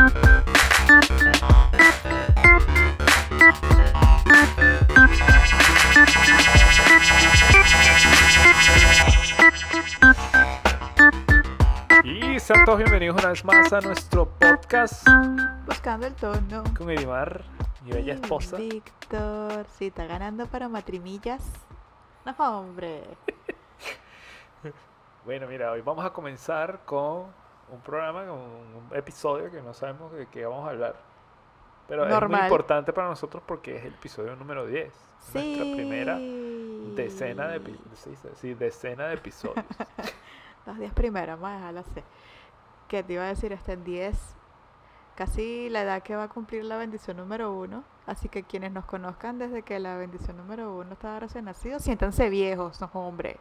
Y sean todos bienvenidos una vez más a nuestro podcast Buscando el tono. con Edimar, mi bella esposa. Víctor, sí, está ganando para matrimillas. No, hombre. Bueno, mira, hoy vamos a comenzar con un programa, con un episodio que no sabemos de qué vamos a hablar. Pero es muy importante para nosotros porque es el episodio número 10. Sí. Nuestra primera decena de, sí, sí, decena de episodios. Los 10 primeros, vamos a dejarlo así. Que te iba a decir, está en 10. Casi la edad que va a cumplir la bendición número 1. Así que quienes nos conozcan desde que la bendición número 1 estaba recién nacido, siéntanse viejos, no, hombre.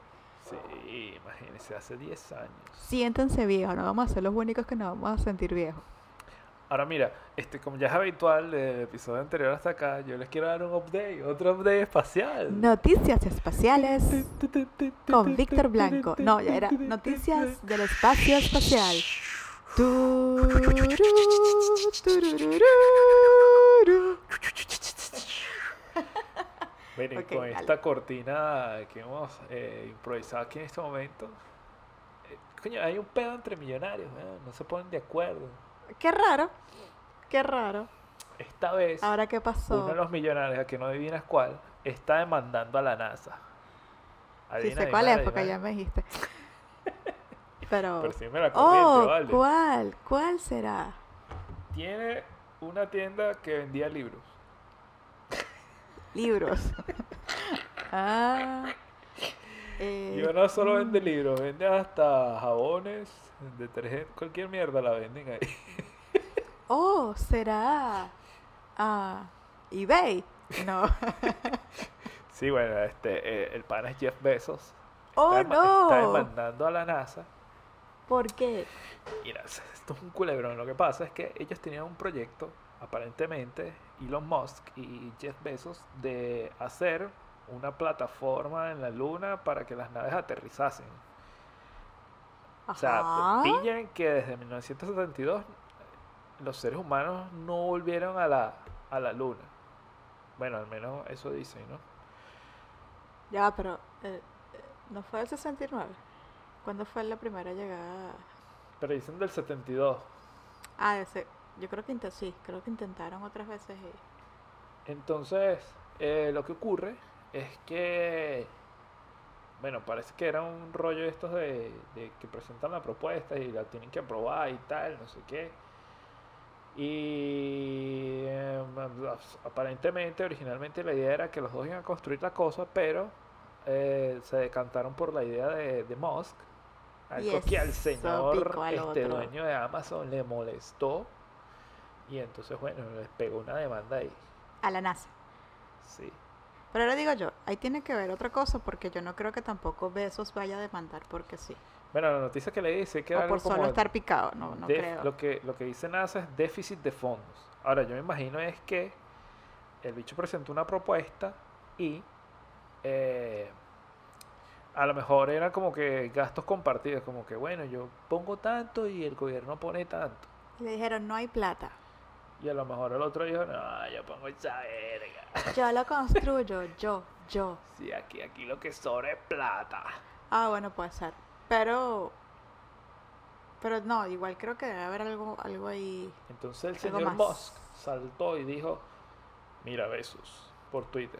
Sí, imagínense, hace 10 años. Siéntanse viejos, no vamos a ser los únicos que nos vamos a sentir viejos. Ahora mira, este, como ya es habitual del episodio anterior hasta acá, yo les quiero dar un update, otro update espacial. Noticias espaciales con Víctor Blanco. No, ya era Noticias del Espacio Espacial. Tururú, tururururu. Ok, con dale. esta cortina que hemos eh, improvisado aquí en este momento, eh, coño, hay un pedo entre millonarios, no se ponen de acuerdo. Qué raro, qué raro. Esta vez, Ahora qué uno pasó. de los millonarios, a que no adivinas cuál, está demandando a la NASA. Sí Adivina, sé cuál es porque ya me dijiste. Pero. Pero sí me la Oh, vale. ¿cuál? ¿Cuál será? Tiene una tienda que vendía libros. Libros. ah. eh, Y no solo vende libros, vende hasta jabones, detergente, cualquier mierda la venden ahí. Oh, será. Ah, eBay. No. Sí, bueno, este, eh, el pana es Jeff Bezos. Oh, está, dema- está no. demandando a la NASA. ¿Por qué? Mira, esto es un culebrón. Lo que pasa es que ellos tenían un proyecto, aparentemente, Elon Musk y Jeff Bezos, de hacer una plataforma en la Luna para que las naves aterrizasen. O sea, Ajá. pillan que desde 1972 los seres humanos no volvieron a la, a la Luna. Bueno, al menos eso dicen, ¿no? Ya, pero. eh, eh, ¿No fue el 69? ¿Cuándo fue la primera llegada? Pero dicen del 72. Ah, ese. Yo creo que sí, creo que intentaron otras veces. y- Entonces, eh, lo que ocurre es que, bueno, parece que era un rollo estos de, de que presentan la propuesta y la tienen que aprobar y tal, no sé qué. Y eh, aparentemente, originalmente la idea era que los dos iban a construir la cosa, pero eh, se decantaron por la idea de, de Musk. Algo que al señor este, otro. dueño de Amazon le molestó. Y entonces, bueno, les pegó una demanda ahí. A la NASA. Sí. Pero ahora digo yo, ahí tiene que ver otra cosa porque yo no creo que tampoco Besos vaya a demandar porque sí. Bueno, la noticia que le dice que o por solo como estar picado, no, no creo. lo que lo que dice NASA es déficit de fondos. Ahora, yo me imagino es que el bicho presentó una propuesta y eh, a lo mejor era como que gastos compartidos, como que bueno, yo pongo tanto y el gobierno pone tanto. Le dijeron, no hay plata. Y a lo mejor el otro dijo, no, yo pongo esa verga. Yo lo construyo, yo, yo. Sí, aquí, aquí lo que sobra es plata. Ah, bueno, puede ser. Pero, pero no, igual creo que debe haber algo, algo ahí. Entonces el señor más. Musk saltó y dijo, mira Besos, por Twitter,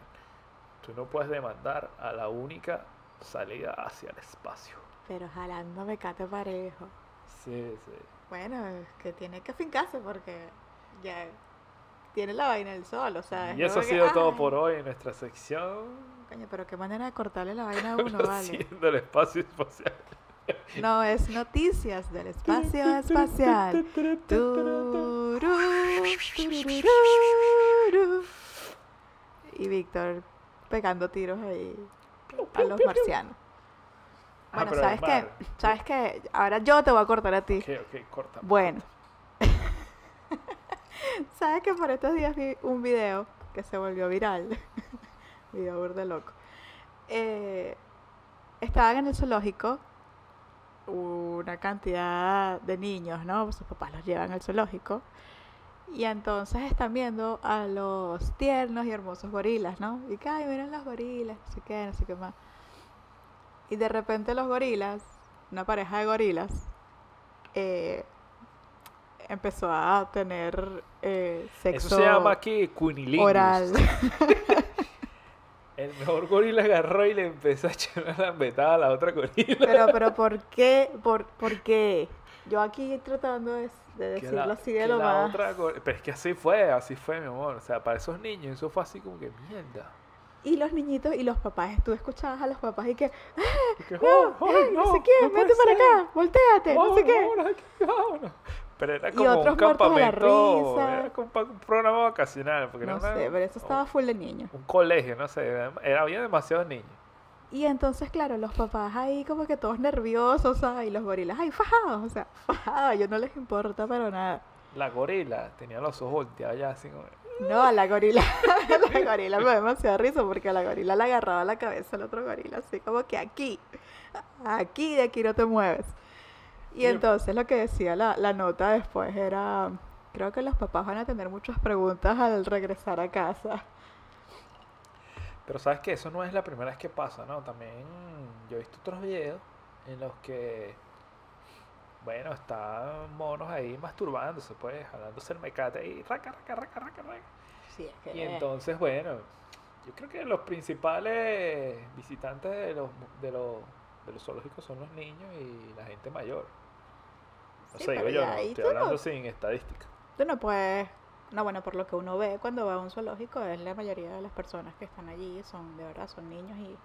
tú no puedes demandar a la única salida hacia el espacio. Pero jalando mecate parejo. Sí, sí. Bueno, es que tiene que fincarse porque ya tiene la vaina del sol, o sea. Y es eso ha que, sido todo por hoy en nuestra sección. Coño, pero qué manera de cortarle la vaina a uno, vale. Haciendo el espacio espacial. No, es noticias del espacio espacial. Y Víctor pegando tiros ahí a los marcianos. Ah, Bueno, ¿sabes qué? ¿Sabes qué? Ahora yo te voy a cortar a ti. Ok, ok, corta. Bueno. ¿Sabes que por estos días vi un video que se volvió viral? video burda loco. Eh, estaban en el zoológico una cantidad de niños, ¿no? Sus papás los llevan al zoológico. Y entonces están viendo a los tiernos y hermosos gorilas, ¿no? Y que, ay, miren los gorilas, no sé qué, no sé qué más. Y de repente los gorilas, una pareja de gorilas, eh, empezó a tener eh, sexo Eso se llama aquí cunilingus. oral. El mejor gorila agarró y le empezó a echar una lambetada a la otra gorila. pero, pero, ¿por qué? ¿Por, por qué? Yo aquí tratando de, decirlo la- así de lo más... otra Pero es que así fue, así fue, mi amor. O sea, para esos niños eso fue así como que mierda. Y los niñitos y los papás, tú escuchabas a los papás y que, "Ah, Y que, no, "Oh, ay, ay, no, sé no, qué, no vete para ser. acá, volteate, no sé qué. Vámonos aquí, vámonos". Pero era Y como otros un la campamento, risa. era como un programa vacacional. Porque No era una- sé, pero eso estaba full de niños. un colegio, no sé, era, era- había demasiados niños. Y entonces, claro, los papás ahí como que todos nerviosos, ¿sabes? Y los gorilas ahí fajados, o sea, fajados, ellos no les importa pero nada. La gorila tenía los ojos volteados ya así como... No, a la gorila, a la gorila me da demasiada risa porque a la gorila le agarraba la cabeza al otro gorila, así como que aquí, aquí de aquí no te mueves. Y entonces lo que decía la, la nota después era, creo que los papás van a tener muchas preguntas al regresar a casa. Pero sabes que eso no es la primera vez que pasa, ¿no? También yo he visto otros videos en los que, bueno, están monos ahí masturbándose, pues, jalándose el mecate y raca, raca, raca, raca, raca. Sí, es que... Y entonces, bueno, yo creo que los principales visitantes de los, de los, de los zoológicos son los niños y la gente mayor. No Sí, sé, digo yo, no, estoy no- hablando sin estadística. Tú no puedes, no bueno, por lo que uno ve cuando va a un zoológico, es la mayoría de las personas que están allí, son de verdad, son niños y,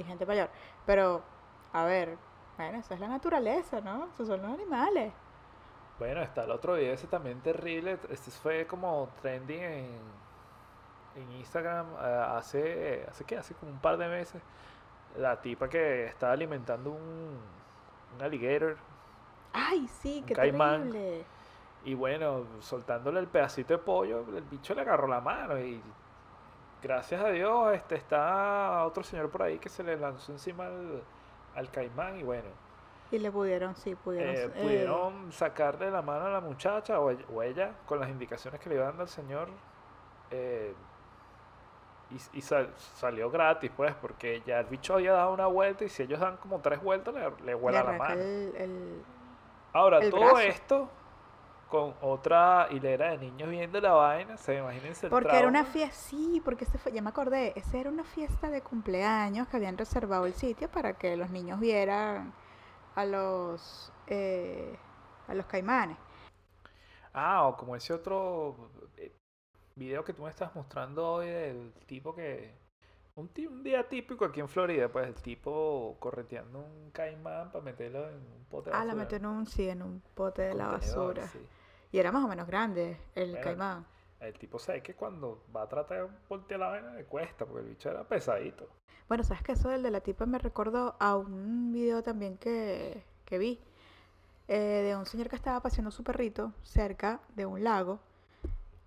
y gente mayor. Pero, a ver, bueno, esa es la naturaleza, ¿no? Esos son los animales. Bueno, está el otro video ese también terrible. Este fue como trending en, en Instagram eh, hace, hace qué, hace como un par de meses. La tipa que estaba alimentando un, un alligator Ay, sí, qué caimán. terrible. y bueno, soltándole el pedacito de pollo, el bicho le agarró la mano y gracias a Dios este está otro señor por ahí que se le lanzó encima al, al caimán y bueno, Y le pudieron, sí, pudieron. eh, eh, pudieron sacarle la mano a la muchacha o ella, o ella, con las indicaciones que le iba dando al señor eh, y, y sal- salió gratis pues porque ya el bicho había dado una vuelta y si ellos dan como tres vueltas le, le le vuela la mano el- el- ahora el todo brazo. esto con otra hilera de niños viendo la vaina se imagínense el Porque era una fiesta, sí, porque ese fue, ya me acordé, esa era una fiesta de cumpleaños que habían reservado el sitio para que los niños vieran a los eh, a los caimanes. ah o como ese otro eh, video que tú me estás mostrando hoy del tipo que un, un día típico aquí en Florida pues el tipo correteando un caimán para meterlo en un pote de Ah, la basura, metió en un, sí, en un pote de la basura. sí. Y era más o menos grande el Bueno, caimán. El tipo sabe que cuando va a tratar de voltear la vaina le cuesta, porque el bicho era pesadito. Bueno, sabes que eso del de la tipa me recordó a un video también que, que vi eh, de un señor que estaba paseando su perrito cerca de un lago.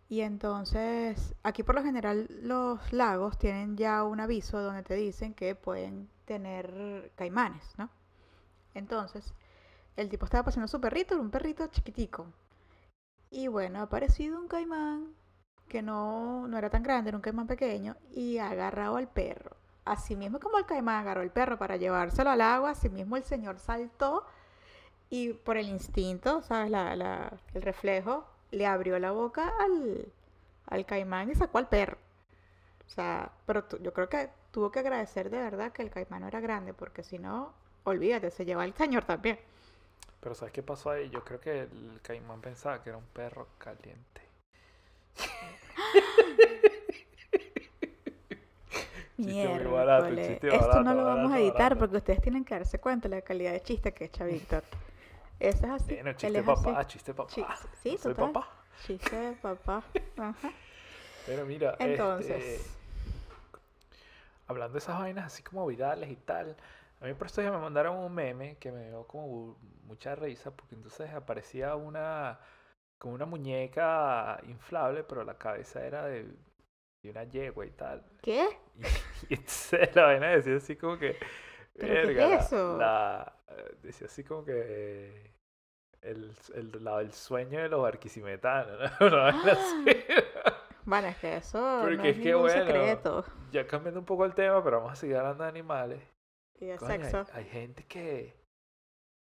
Y entonces, aquí por lo general los lagos tienen ya un aviso donde te dicen que pueden tener caimanes, ¿no? Entonces, el tipo estaba paseando su perrito, era un perrito chiquitico. Y bueno, ha aparecido un caimán que no, no era tan grande, era un caimán pequeño, y ha agarrado al perro. Así mismo como el caimán agarró el perro para llevárselo al agua, así mismo el señor saltó y por el instinto, ¿sabes? El reflejo, le abrió la boca al, al caimán y sacó al perro. O sea, pero yo creo que tuvo que agradecer de verdad que el caimán no era grande, porque si no, olvídate, se lleva al señor también. Pero ¿sabes qué pasó ahí? Yo creo que el caimán pensaba que era un perro caliente. Barato, chiste Esto barato, no lo vamos a editar porque ustedes tienen que darse cuenta de la calidad de chiste que echa Víctor. Eso es así. Bueno, chiste papá, chiste papá. Chi- sí, soy total. papá. Chiste de papá. Ajá. Pero mira, Entonces. este, hablando de esas vainas así como virales y tal, a mí por esto ya me mandaron un meme que me dio como mucha risa porque entonces aparecía una como una muñeca inflable, pero la cabeza era de, de una yegua y tal. ¿Qué? Y, y entonces la vaina decía así como que ¿Pero qué es "Verga, eso?" la- decía así como que el, el, la- el sueño de los barquisimetanos, ¿no? Vaina así. Bueno, es que eso no es es que, ningún bueno, secreto. Ya cambiando un poco el tema, pero vamos a seguir hablando de animales. Y de Coño, sexo. Hay, gente que,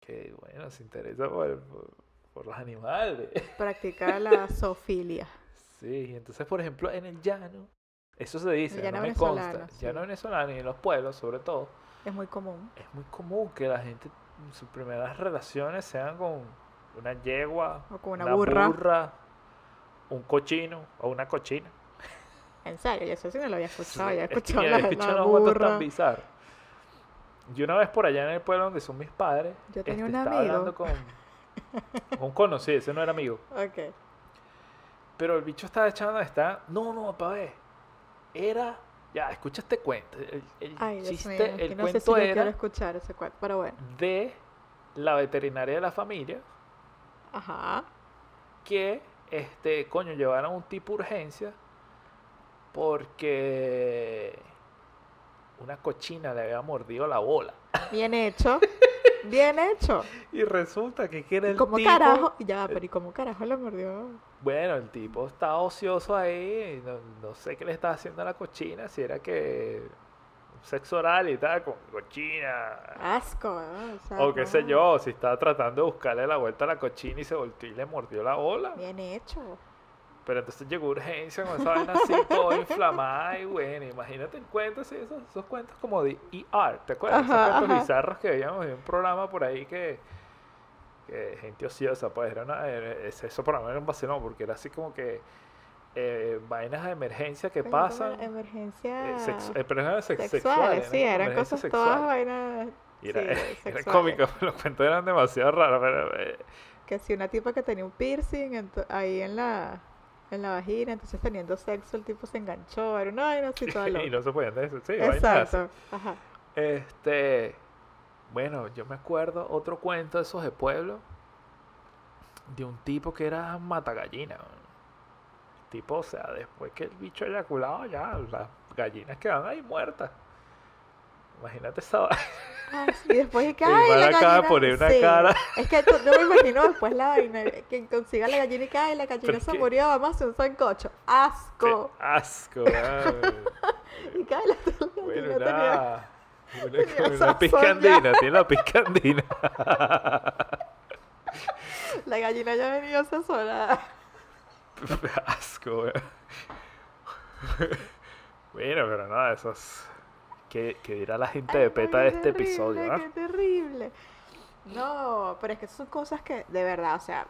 que, bueno, se interesa por, por, por los animales. Practicar la zoofilia. Sí, entonces, por ejemplo, en el llano, eso se dice, no me consta, sí. llano venezolano y en los pueblos, sobre todo, Es muy común. es muy común que la gente, sus primeras relaciones sean con una yegua, O con una burra. burra, un cochino o una cochina. En serio, yo eso sí no lo había escuchado. Sí, Ya es que escuchado mira, la, he escuchado la cuentos tan burra. bizarros. Yo una vez por allá en el pueblo donde son mis padres, Yo tenía este, un estaba hablando con, con un conocido, ese no era amigo. Ok. Pero el bicho estaba echando, está, no, no, pa' ver. Era, ya, escucha este cuento. El, el Ay, Dios chiste, mío. el no sé si cuento yo quiero era escuchar ese cuento. Pero bueno. de la veterinaria de la familia Ajá. que, este, coño, llevaron un tipo de urgencia porque una cochina le había mordido la bola. Bien hecho. Bien hecho. Y resulta que ¿Y el cómo tipo... carajo? Ya, pero ¿y cómo carajo le mordió? Bueno, el tipo estaba ocioso ahí, no, no sé qué le estaba haciendo a la cochina, si era que sexo oral y tal, con cochina, Asco, ¿no? O, sea, o qué sé yo, si estaba tratando de buscarle la vuelta a la cochina y se volteó y le mordió la bola. Bien hecho. Pero entonces llegó urgencia con esa vaina así, toda inflamada y bueno, imagínate el cuento, así, esos, esos cuentos como de ER, ¿te acuerdas? Ajá, esos cuentos ajá. bizarros que veíamos en un programa por ahí que, que gente ociosa, pues era una, es- eso para mí era un vacilón, porque era así como que eh, vainas de emergencia que pasan, Emergencia eh, sex- eh, pero eran sex- sexuales, sexuales, sí, eran Emergencias cosas todas sexuales. vainas. Y era, sí, era cómico, los cuentos eran demasiado raros, pero... eh, Que si una tipa que tenía un piercing ahí en la, en la vagina, entonces teniendo sexo, el tipo se enganchó, era una vaina así toda y loca. no se podían decir, sí, vainas. Exacto. Ajá. Este, bueno, yo me acuerdo otro cuento de esos de pueblo de un tipo que era matagallina. El tipo, o sea, después que el bicho eyaculado, ya las gallinas quedan ahí muertas. Imagínate esa vaina. Ah, sí, después es que, Y ay, la gallina. poner una sí, cara. Es que yo me imagino después la vaina, que consiga la gallina y ay, la gallina se murió, vamos a hacer un sancocho. Qué ¡Asco! asco, weón. Y ay, la, la Bueno, gallina. Una, piscandina, tiene la piscandina. La gallina ya venía asesorada. Asco, weón. Bueno, pero nada, eso es. ¿Qué, qué dirá la gente de Ay, peta qué de este terrible, episodio, no? Qué terrible. No, pero es que son cosas que, de verdad, o sea,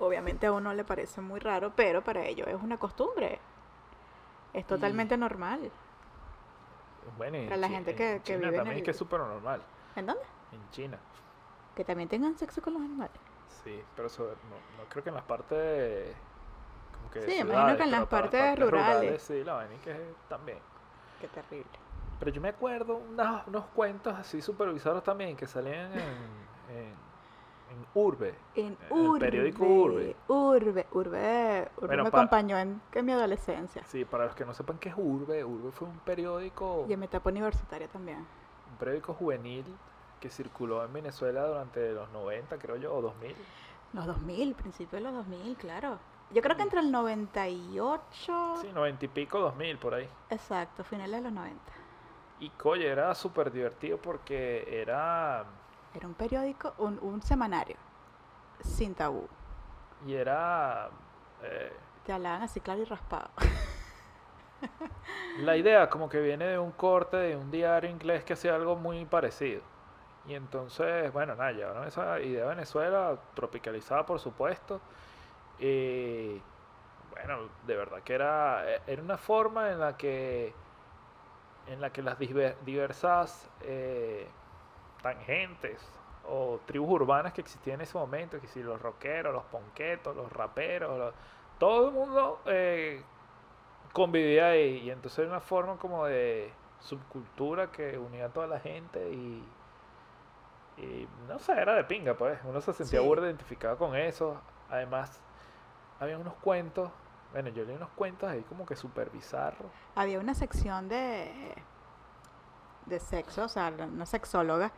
obviamente a uno le parece muy raro, pero para ellos es una costumbre. Es totalmente normal. Bueno, en Para la gente en que- que China vive en también es que el- es súper normal. ¿En dónde? En China, Que también tengan sexo con los animales. sí, pero sobre- no, no creo que en las partes. Como que Sí, imagino que en las partes rurales. Sí, la vaina que también. Qué terrible. Pero yo me acuerdo unas- unos cuentos así supervisados también que salían en, en, en Urbe. En El Urbe. periódico Urbe. Urbe, Urbe. Urbe Bueno, me pa- acompañó en, en mi adolescencia. Sí, para los que no sepan qué es Urbe, Urbe fue un periódico, Y en mi etapa universitaria también. un periódico juvenil que circuló en Venezuela durante los 90, creo yo, o 2000. Los 2000, principio de los 2000, claro. Yo creo que entre el 98... Sí, 90 y pico, 2000 por ahí. Exacto, finales de los 90. Y coye, era súper divertido porque era. Era un periódico, un, un semanario, sin tabú. Y era. eh, Te hablaban así claro y raspado. la idea como que viene de un corte de un diario inglés que hacía algo muy parecido. Y entonces, bueno, nada, llevaron esa idea a Venezuela, tropicalizada por supuesto. Y bueno, de verdad que era, eh, era una forma en la que, en la que las diver- diversas eh, tangentes o tribus urbanas que existían en ese momento, que si los rockeros, los ponquetos, los raperos, los- todo el mundo eh, convivía ahí. Y entonces era una forma como de subcultura que unía a toda la gente y, y no sé, era de pinga, pues. Uno se sentía Sí. burda identificado con eso. Además, había unos cuentos, bueno, yo leí unos cuentos ahí como que súper bizarros. Había una sección de, de sexo, o sea, una sexóloga,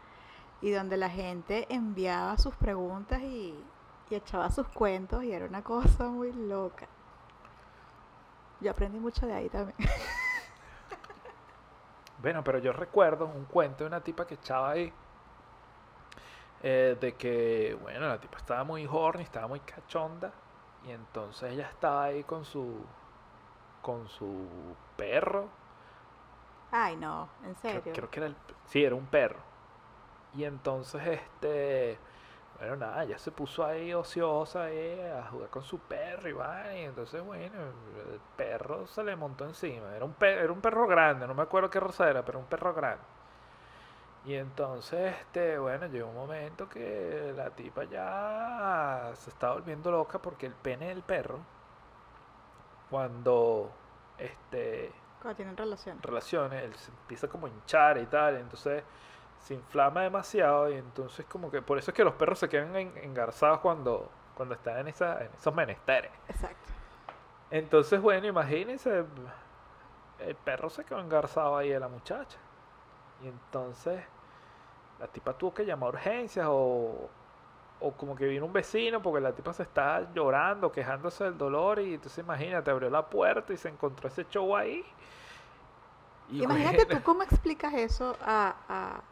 y donde la gente enviaba sus preguntas y, y echaba sus cuentos y era una cosa muy loca. Yo aprendí mucho de ahí también. Bueno, pero yo recuerdo un cuento de una tipa que echaba ahí. eh, de que, bueno, la tipa estaba muy horny, estaba muy cachonda. Y entonces ella estaba ahí con su. con su perro. Ay, no, en Creo, serio. creo que era el. Sí, era un perro. Y entonces, este. Bueno, nada, ya se puso ahí ociosa ahí a jugar con su perro y va. Y entonces, bueno, el perro se le montó encima. Era un, pe- era un perro grande, no me acuerdo qué raza era, pero un perro grande. Y entonces, este, bueno, llegó un momento que la tipa ya se estaba volviendo loca porque el pene del perro, cuando este Cuando tienen relación. relaciones, él se empieza como a hinchar y tal, entonces se inflama demasiado y entonces como que por eso es que los perros se quedan en- engarzados cuando, cuando están en, esa, en esos menesteres. Exacto. Entonces, bueno, imagínense, el perro se quedó engarzado ahí de la muchacha. Y entonces la tipa tuvo que llamar a urgencias o, o como que vino un vecino porque la tipa se estaba llorando, quejándose del dolor y entonces imagínate, abrió la puerta y se encontró ese show ahí. Y Imagínate bueno, tú cómo explicas eso a, a,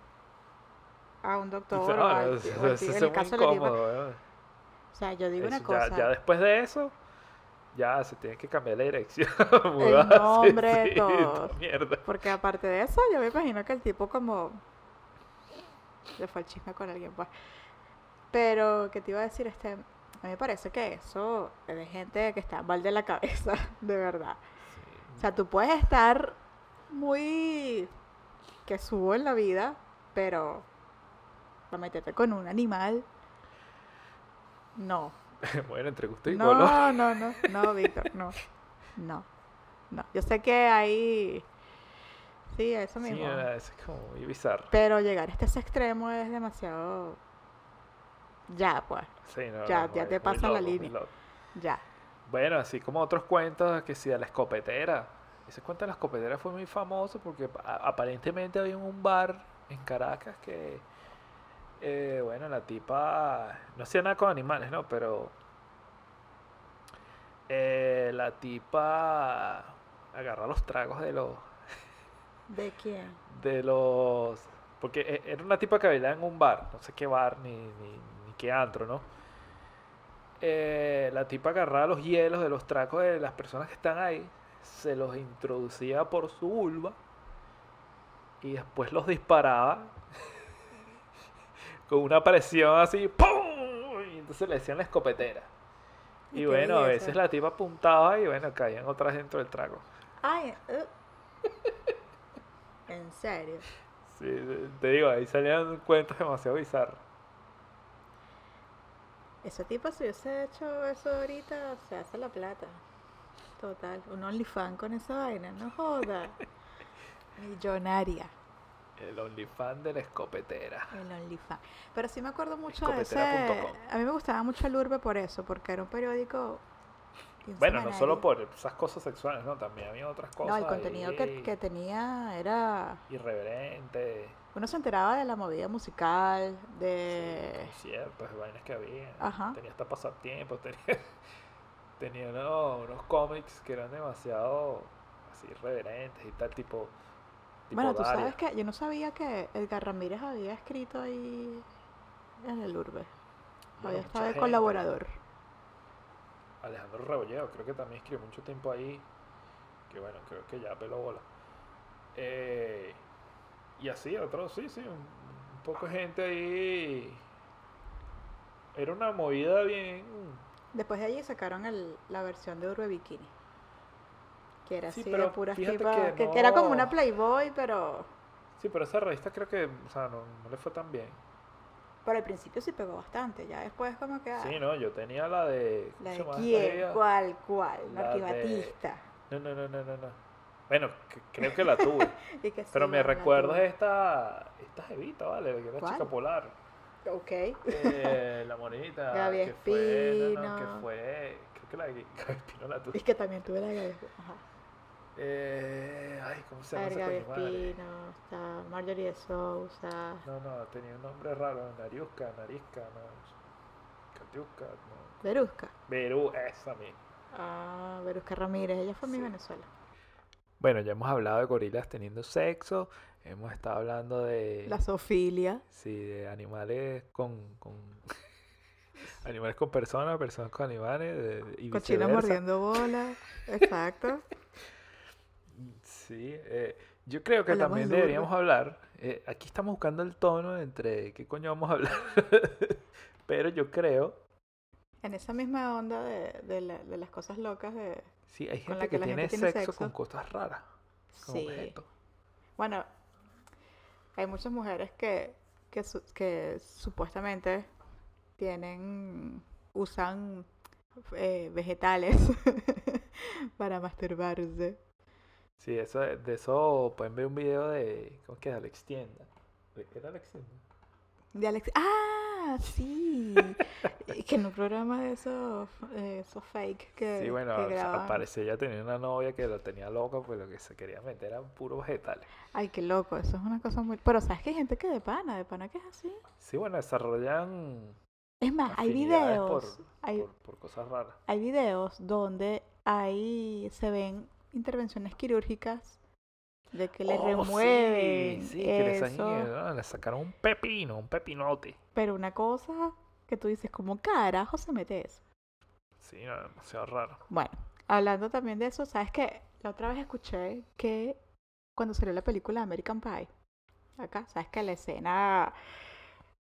a un doctor o eso- eso es en el caso incómodo. O sea, yo digo una Eso, ya- cosa. ya, después de eso, ya se tiene que cambiar la dirección. El nombre, sí, todo. mierda. Porque aparte de eso, yo me imagino que el tipo como... Le fue el chisme con alguien, pues. Pero, ¿qué te iba a decir? Este, a mí me parece que eso es de gente que está mal de la cabeza, de verdad. O sea, tú puedes estar muy... que subo en la vida, pero... para meterte con un animal... No. bueno, entre gusto y No, color. no, no, no, Víctor, no. No. No. Yo sé que hay... Sí, eso Sí, mismo. era- eso es como muy bizarro. Pero llegar hasta ese extremo es demasiado. Ya, pues. Sí, no, Ya- no, ya te muy pasan la línea. Ya. Bueno, así como otros cuentos que si de la escopetera. Ese cuento de la escopetera fue muy famoso porque aparentemente había un bar en Caracas que, eh, bueno, la tipa no hacía nada con animales, ¿no? Pero eh, la tipa agarraba los tragos de los ¿De quién? de los porque e- era una tipa que bailaba en un bar, no sé qué bar ni, ni, ni qué antro, ¿no? Eh, la tipa agarraba los hielos de los tragos de las personas que están ahí, se los introducía por su vulva y después los disparaba con una presión así, ¡pum! Y entonces le decían la escopetera. ¿Y bueno, a veces la tipa apuntaba y bueno, caían otras dentro del trago. Ay, uh. En serio. Sí, te digo, ahí salían cuentos demasiado bizarros. Ese tipo, si hubiese hecho eso ahorita, se hace la plata. Total. Un OnlyFans con esa vaina, no joda. Millonaria. El OnlyFans de la escopetera. El OnlyFans. Pero sí me acuerdo mucho de ese. Escopetera.com. A mí me gustaba mucho el Urbe por eso, porque era un periódico. Bueno, no solo por esas cosas sexuales, ¿no? También había otras cosas. No, el contenido que, ahí que tenía era. Irreverente. Uno se enteraba de la movida musical, Sí, de. conciertos, vainas que había. Ajá. Tenía hasta pasatiempos, tenía, tenía unos, unos cómics que eran demasiado así irreverentes y tal, tipo. Bueno, tú sabes que yo no sabía que Edgar Ramírez había escrito ahí en el Urbe. Había estado de colaborador. Alejandro Rebolledo, creo que también escribió mucho tiempo ahí. Que bueno, creo que ya peló bola. Eh, y así, otros, sí, sí, un, un poco de gente ahí. Era una movida bien. Después de allí sacaron el- la versión de Urbe Bikini. Que era Sí, así de puras tipas. que Que, que era como no- una Playboy, pero. Sí, pero esa revista creo que, o sea, no, no le fue tan bien. Pero al principio sí pegó bastante. Ya después, como que. ah, Sí, no, yo tenía la de. ¿cómo La de quién, cuál, cuál. Marquis de- Batista. No, no, no, no, no, no. Bueno, que- creo que la tuve. Y que sí, pero me tuve. esta, esta jevita, ¿vale? Que era ¿Cuál? chica polar. Ok. Eh, la morenita. Gaby que fue, no, no, Espino. que fue, creo que la de Gaby Espino la tuve. Y que también tuve la de. Ajá. Eh, ay, ¿cómo se llama ver, esa Gaby coño madre? Espino, está Marjorie de Sousa. No, no, tenía un nombre raro. Nariusca, Narisca, no. Catiusca, no. Verusca. Perú, esa misma. Ah, Verusca Ramírez, ella fue mi Sí. Venezuela. Bueno, ya hemos hablado de gorilas teniendo sexo. Hemos estado hablando de. La Sofilia. Sí, de animales con. con animales con personas, personas con animales. de- y viceversa. mordiendo bola. Exacto. Sí, eh, yo creo que Hablamos también deberíamos hablar. eh, aquí estamos buscando el tono entre qué coño vamos a hablar. Pero yo creo, En esa misma onda de, de, la- de las cosas locas de... sí, hay Con gente la que, que la tiene, gente tiene sexo, con cosas raras, con Sí. Bueno, hay muchas mujeres que, que, su- que supuestamente tienen, usan eh, vegetales para masturbarse. Sí, eso, de eso pueden ver un video de, ¿cómo es que es? Alex Tienda. ¿De qué era Alex Tienda? De Alex. ¡Ah! Sí. Que en un programa de esos, eh, esos fake que, Sí, bueno, que al parecer ella tenía una novia que lo tenía loco, pues lo que se quería meter eran puros vegetales. Ay, qué loco. Eso es una cosa muy. Pero sabes que hay gente que de pana, de pana que es así. Sí, bueno, desarrollan Es más, hay por, videos. Hay, por, por cosas raras. hay videos donde hay se ven intervenciones quirúrgicas de que le Oh, sí, remueven sí, que le, sa- eso. ah, le sacaron un pepino, un pepinote. Pero una cosa que tú dices, ¿cómo carajo se mete eso? Sí, no, demasiado raro. Bueno, hablando también de eso, ¿sabes qué? La otra vez escuché que cuando salió la película American Pie, acá, ¿sabes que La escena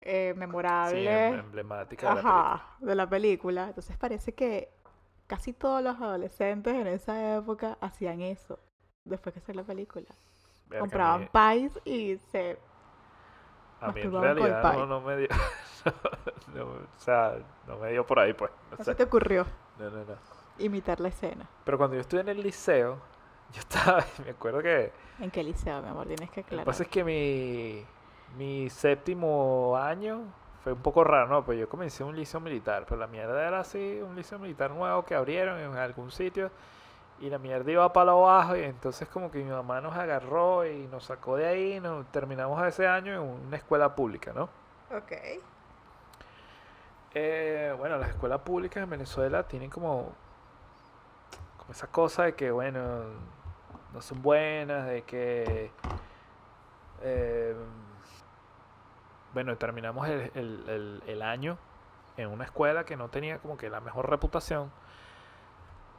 eh, Sí, memorable em- emblemática la de la película. Entonces parece que casi todos los adolescentes en esa época hacían eso después que salió la película. Verga, Compraban mí- pies y se... A mí en realidad no, no me dio. no, o sea, no me dio por ahí, pues. No, ¿No sé. se te ocurrió no, no, no. imitar la escena? Pero cuando yo estuve en el liceo, yo estaba. Me acuerdo que. ¿En qué liceo, mi amor? Tienes que Lo que aclarar. pasa es que mi, mi séptimo año fue un poco raro, ¿no? Pues yo comencé en un liceo militar, pero la mierda era así, un liceo militar nuevo que abrieron en algún sitio y la mierda iba para abajo y entonces como que mi mamá nos agarró y nos sacó de ahí y nos terminamos ese año en una escuela pública, ¿no? Ok. Eh, bueno, las escuelas públicas en Venezuela tienen como, como esa cosa de que, bueno, no son buenas, de que, eh, bueno, terminamos el, el- el- el año en una escuela que no tenía como que la mejor reputación.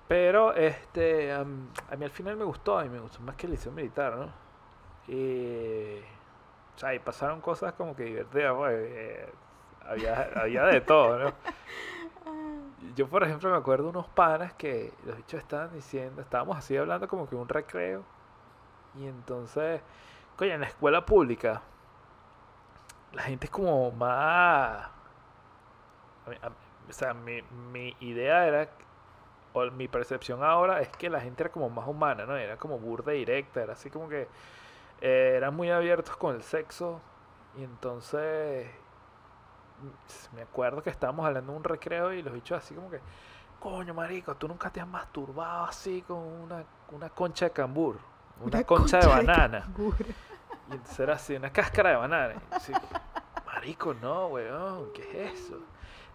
Pero este, am, a mí al final me gustó, a mí me gustó más que el liceo militar, ¿no? Y, o sea, y pasaron cosas como que divertidas, pues, eh, había, había de todo, ¿no? Yo, por ejemplo, me acuerdo unos panas que los bichos estaban diciendo, estábamos así hablando como que un recreo. Y entonces, coño, en la escuela pública, la gente es como más... a mí- a- o sea, mi, mi idea era, o mi percepción ahora es que la gente era como más humana, ¿no? Era como burda directa, era así como que eh, eran muy abiertos con el sexo. Y entonces, mm, me acuerdo que estábamos hablando en un recreo y los bichos así como que, coño, marico, tú nunca te has masturbado así con una, una concha de cambur, una, concha, de banana. canguro. Y entonces era así, una cáscara de banana. Y así, marico, no, weón, ¿qué es eso?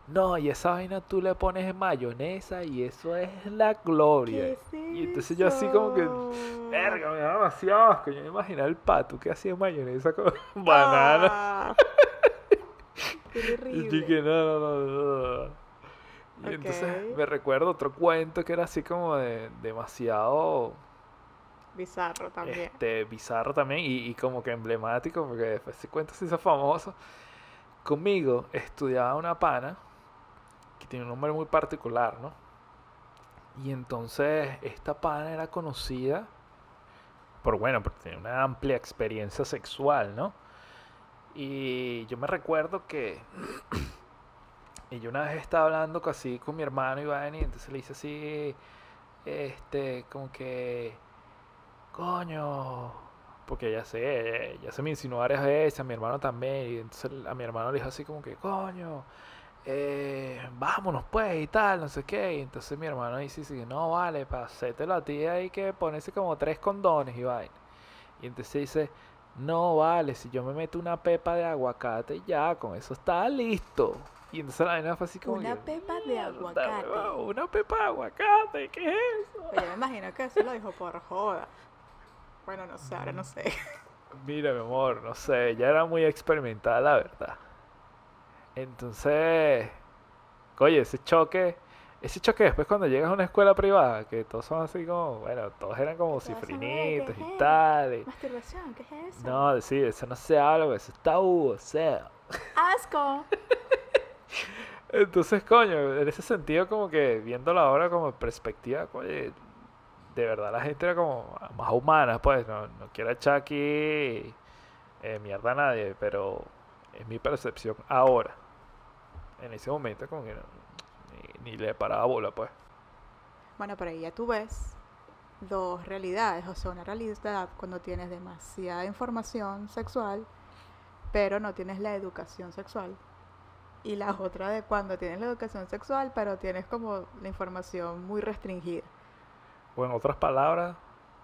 No, y esa vaina tú le pones mayonesa y eso es la gloria. ¿Qué es Y entonces yo así como que, verga, me da demasiado asco. Yo me imaginaba el pato que hacía mayonesa con banana. Ah, Qué Y dije, no, no, no, no. Y entonces me recuerdo otro cuento que era así como de demasiado Bizarro también. este, bizarro también y, y como que emblemático, porque después ese cuento se hizo famoso. Conmigo estudiaba una pana que tiene un nombre muy particular, ¿no? Y entonces esta pana era conocida por, bueno, porque tenía una amplia experiencia sexual, ¿no? Y yo me recuerdo que y yo una vez estaba hablando así con mi hermano Iván y entonces le hice así, este, como que coño, porque ya sé, ya se me insinuó varias veces, a mi hermano también, y entonces a mi hermano le dijo así como que, coño, eh, vámonos pues y tal, no sé qué. Y entonces mi hermano dice, sí, no vale, para hacértelo a ti hay que ponerse como tres condones y vaina. Y entonces dice, no vale, si yo me meto una pepa de aguacate ya, con eso está listo. Y entonces la vaina fue así como... Una que, pepa de "Mierda, aguacate". Una pepa de aguacate, ¿qué es eso? Pues yo me imagino que eso lo dijo por joda. Bueno, no sé, ahora no sé. Mira, mi amor, no sé, ya era muy experimentada, la verdad. Entonces, oye, ese choque, ese choque después cuando llegas a una escuela privada, que todos son así como, bueno, todos eran como Todos son, "Ay, ¿qué cifrinitos y tal. y- Masturbación, ¿qué es eso? no, sí, eso no se habla, eso es tabú, o sea. ¡Asco! Entonces, coño, en ese sentido, como que viéndolo ahora como en perspectiva, oye, de verdad la gente era como más humana, pues, no, no quiero echar aquí eh, mierda a nadie, pero es mi percepción ahora. En ese momento, como que ni, ni le paraba bola, pues. Bueno, pero ahí ya tú ves dos realidades. O sea, una realidad cuando tienes demasiada información sexual, pero no tienes la educación sexual. Y la otra de cuando tienes la educación sexual, pero tienes como la información muy restringida. O en otras palabras,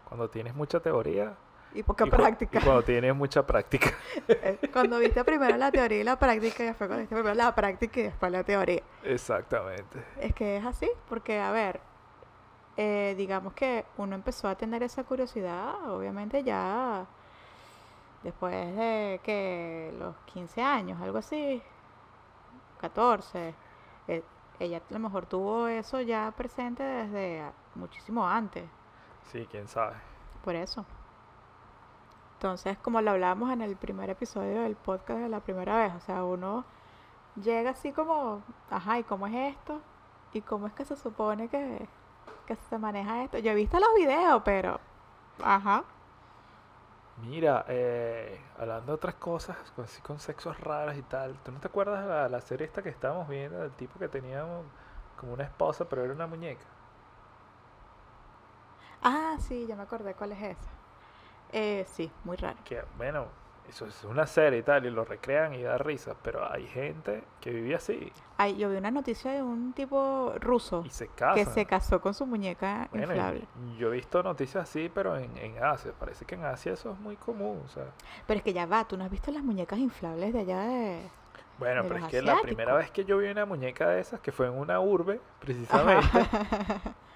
cuando tienes mucha teoría Y poca y cu- práctica. y cuando tienes mucha práctica. Eh, Cuando viste primero la teoría y la práctica, y después cuando viste primero la práctica y después la teoría. Exactamente. Es que es así, porque a ver, eh, digamos que uno empezó a tener esa curiosidad, obviamente ya después de que los 15 años, algo así, 14, eh, ella a lo mejor tuvo eso ya presente desde muchísimo antes, Sí, quién sabe. por eso. Entonces, como lo hablábamos en el primer episodio del podcast de la primera vez, o sea, uno llega así como, ajá, ¿y cómo es esto? ¿Y cómo es que se supone que, que se maneja esto? Yo he visto los videos, pero, ajá, Mira, eh, hablando de otras cosas, con, así con sexos raros y tal, ¿tú no te acuerdas de la, la serie esta que estábamos viendo del tipo que tenía un- como una esposa, pero era una muñeca? ah, sí, ya me acordé cuál es esa. Eh, sí, muy raro. Que, bueno, eso es una serie y tal, y lo recrean y da risa, pero hay gente que vive así Ay, yo vi una noticia de un tipo ruso y se que se casó con su muñeca Bueno, inflable. yo he visto noticias así, pero en, en Asia, parece que en Asia eso es muy común, o sea. Pero es que ya va, ¿tú no has visto las muñecas inflables de allá de...? Bueno, De pero es que la primera vez que yo vi una muñeca de esas, que fue en una urbe, precisamente,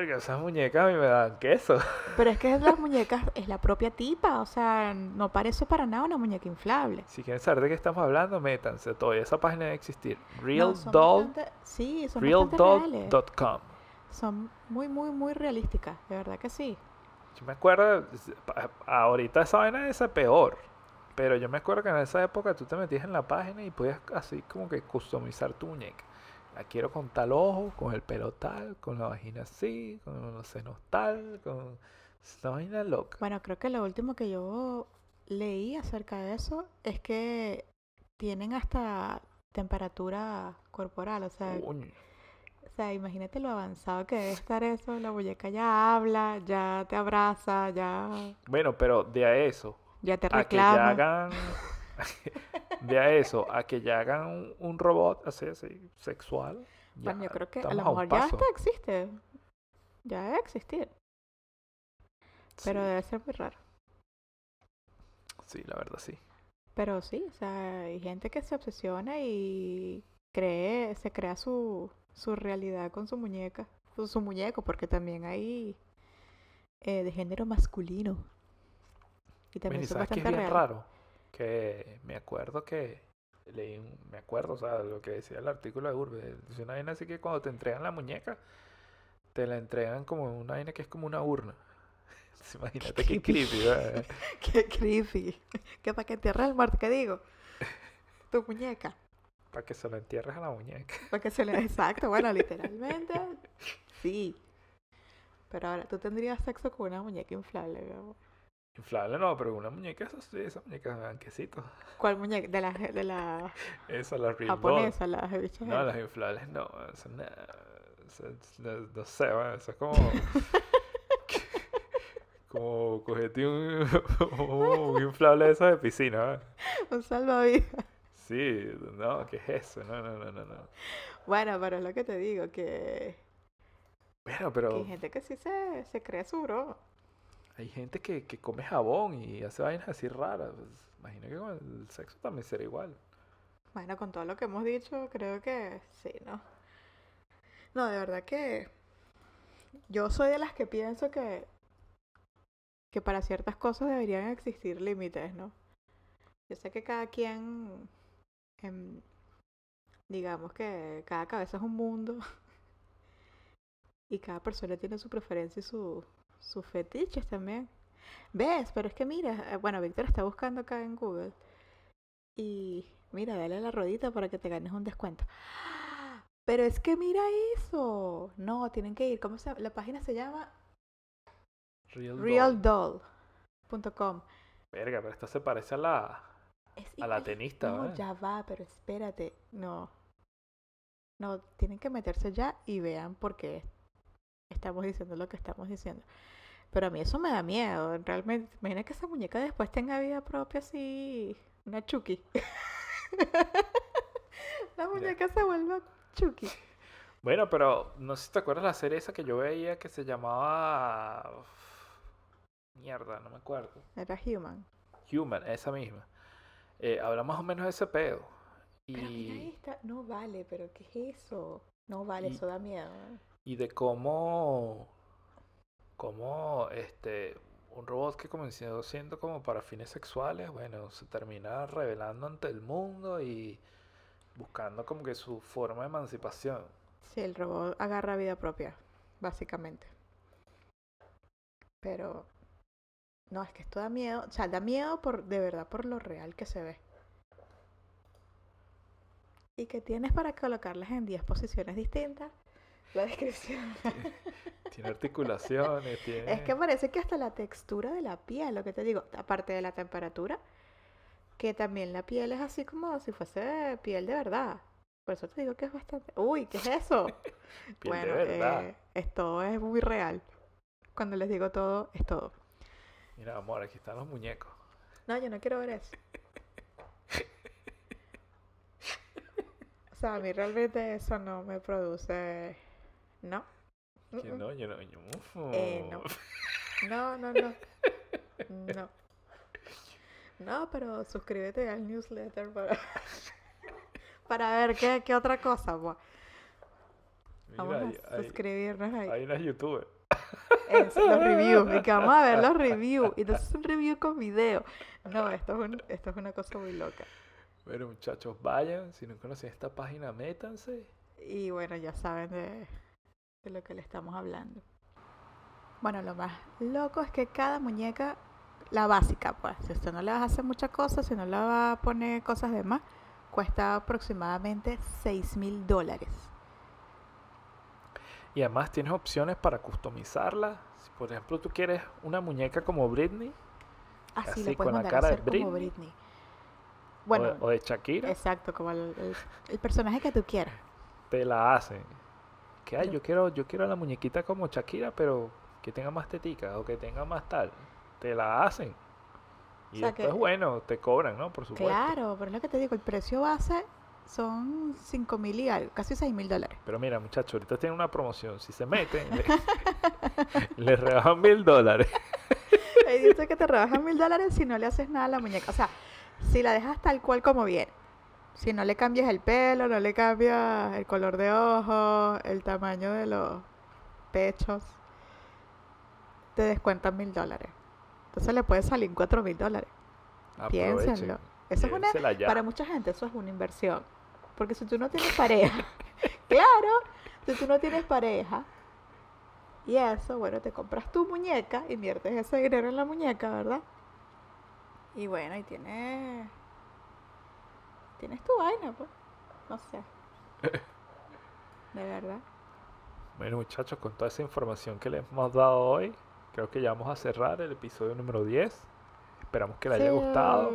verga, esas muñecas a mí me dan queso. Pero es que las muñecas es la propia tipa, o sea, no parece para nada una muñeca inflable. Si quieren saber de qué estamos hablando, métanse. Todavía esa página debe existir. Realdoll, sí, son realdoll.com. Son muy, muy, muy realísticas, de verdad que sí. Yo me acuerdo, ahorita esa vaina es peor. Pero yo me acuerdo que en esa época tú te metías en la página y podías así como que customizar tu muñeca. La quiero con tal ojo, con el pelo tal, con la vagina así, con los senos tal, con... Es una vaina loca. Bueno, creo que lo último que yo leí acerca de eso es que tienen hasta temperatura corporal, o sea, Coño. o sea, imagínate lo avanzado que debe estar eso, la muñeca ya habla, ya te abraza, ya, Bueno, pero de a eso, ya te a que ya reclama. hagan de a eso a que ya hagan un, un robot así así sexual ya Bueno, yo creo que a lo mejor ya hasta existe, ya debe existir, pero sí, debe ser muy raro. sí, la verdad sí. Pero sí, o sea, hay gente que se obsesiona y cree, se crea su, su realidad con su muñeca, con su muñeco, porque también hay eh, de género masculino. Y también que es bastante bien raro que me acuerdo que leí un- me acuerdo o sea lo que decía el artículo de Urbe dice una vaina así que cuando te entregan la muñeca te la entregan como una vaina que es como una urna imagínate qué creepy. creepy ¿verdad? Qué creepy. Que para que entierres muerto, ¿qué digo? Tu muñeca. para que se lo entierres a la muñeca Para que se le... Exacto, bueno, literalmente. Sí. Pero ahora, tú tendrías sexo con una muñeca inflable, mi amor. Inflable no pero una muñeca eso sí esa muñeca de banquecito ¿Cuál muñeca? De la, de la esa la real doll. japonesa, la bichas No, esas. las inflables no, eso no, eso- no, no sé, bueno, eso es como... como cogerte un, un inflable de esos de piscina, ¿eh? Un salvavidas. Sí, no, ¿qué es eso? No, no, no, no, no. Bueno, pero es lo que te digo, que, Bueno, que pero hay gente que sí se, se cree su bro. Hay gente que, que come jabón y hace vainas así raras. Pues, imagino que con el sexo también será igual. Bueno, con todo lo que hemos dicho, creo que sí, ¿no? No, de verdad que yo soy de las que pienso que, que para ciertas cosas deberían existir límites, ¿no? Yo sé que cada quien, em, digamos que cada cabeza es un mundo y cada persona tiene su preferencia y su, sus fetiches también. ¿Ves? Pero es que mira, eh, bueno, Víctor está buscando acá en Google y mira, dale la rodita para que te ganes un descuento. Pero es que mira eso. No, tienen que ir. ¿Cómo se llama? La página se llama Real doll. realdoll.com. Verga, pero esta se parece a la... Es A la tenista, No, ¿verdad? ya va, pero espérate. No. No, tienen que meterse ya y vean por qué estamos diciendo lo que estamos diciendo. Pero a mí eso me da miedo. Realmente, imagina que esa muñeca después tenga vida propia así. Una Chucky. La muñeca se vuelve Chucky. Bueno, pero no sé si te acuerdas la serie esa que yo veía que se llamaba... Mierda, no me acuerdo. Era human. Human, esa misma. Eh, habla más o menos de ese pedo. Pero mira Y, esta. No vale, pero ¿qué es eso? No vale, Y- eso da miedo. Y de cómo... Cómo este... Un robot que comenzó siendo como para fines sexuales, bueno, se termina revelando ante el mundo y buscando como que su forma de emancipación. Sí, el robot agarra vida propia, básicamente. Pero no, es que esto da miedo, o sea, da miedo por de verdad por lo real que se ve. Y que tienes para colocarlas en 10 posiciones distintas. La descripción. Tiene articulaciones, tiene... Es que parece que hasta la textura de la piel, lo que te digo, aparte de la temperatura, que también la piel es así como si fuese piel de verdad. Por eso te digo que es bastante... Uy, ¿qué es eso? Piel de bueno, verdad. eh, esto es muy real. Cuando les digo todo, es todo. Mira, amor, aquí están los muñecos. No, yo no quiero ver eso. O sea, a mí realmente eso no me produce... No. Mm. no, yo no, yo- Eh, no. No, no, no. No. No, pero suscríbete al newsletter para, para ver qué, qué otra cosa. pues. Mira, Vamos a hay- suscribirnos ahí. hay unas youtubers. Es los reviews. Y que vamos a ver los reviews. Y entonces es un review con video. No, esto es, un- esto es una cosa muy loca. Bueno, muchachos, vayan. Si no conocen esta página, métanse. Y bueno, ya saben de, de lo que le estamos hablando. Bueno, lo más loco es que cada muñeca, la básica, pues, si usted no le vas a hacer muchas cosas, si no le va a poner cosas de más, cuesta aproximadamente 6 mil dólares. Y además tienes opciones para customizarla. Si por ejemplo tú quieres una muñeca como Britney Así, Así, le puedes con la mandar a cara de como Britney. O, Bueno, de, o de Shakira, exacto, como el, el- el personaje que tú quieras. te la hacen. Que ay, Yo- quiero, yo quiero la muñequita como Shakira, pero que tenga más tetica o que tenga más tal. Te la hacen. Y sea después, que- bueno, te cobran, ¿no? Por supuesto. Claro, pero es lo que te digo, el precio base son 5 mil y algo, casi 6 mil dólares. Pero mira, muchachos, ahorita tienen una promoción. Si se meten, le, les rebajan mil dólares. Ahí dice que te rebajan mil dólares si no le haces nada a la muñeca. O sea, si la dejas tal cual como viene. Si no le cambias el pelo, no le cambias el color de ojos, el tamaño de los pechos, te descuentan mil dólares. Entonces le puede salir cuatro mil dólares. Piénsenlo. Eso es una, ya. para mucha gente eso es una inversión. Porque si tú no tienes pareja, claro, si tú no tienes pareja, y eso, bueno, te compras tu muñeca, inviertes ese dinero en la muñeca, ¿verdad? Y bueno, y tienes, tienes tu vaina, pues, no sé. De verdad. Bueno, muchachos, con toda esa información que les hemos dado hoy, creo que ya vamos a cerrar el episodio número 10. Esperamos que les haya gustado.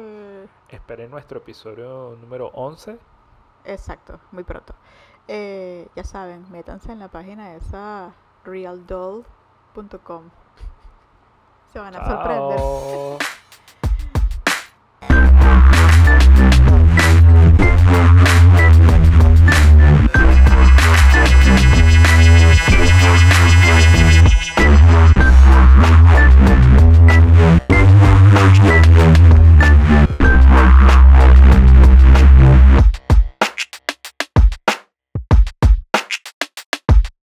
Esperen nuestro episodio número 11. Exacto, muy pronto. Eh, ya saben, métanse en la página esa realdoll.com. Se van a sorprender. Chao.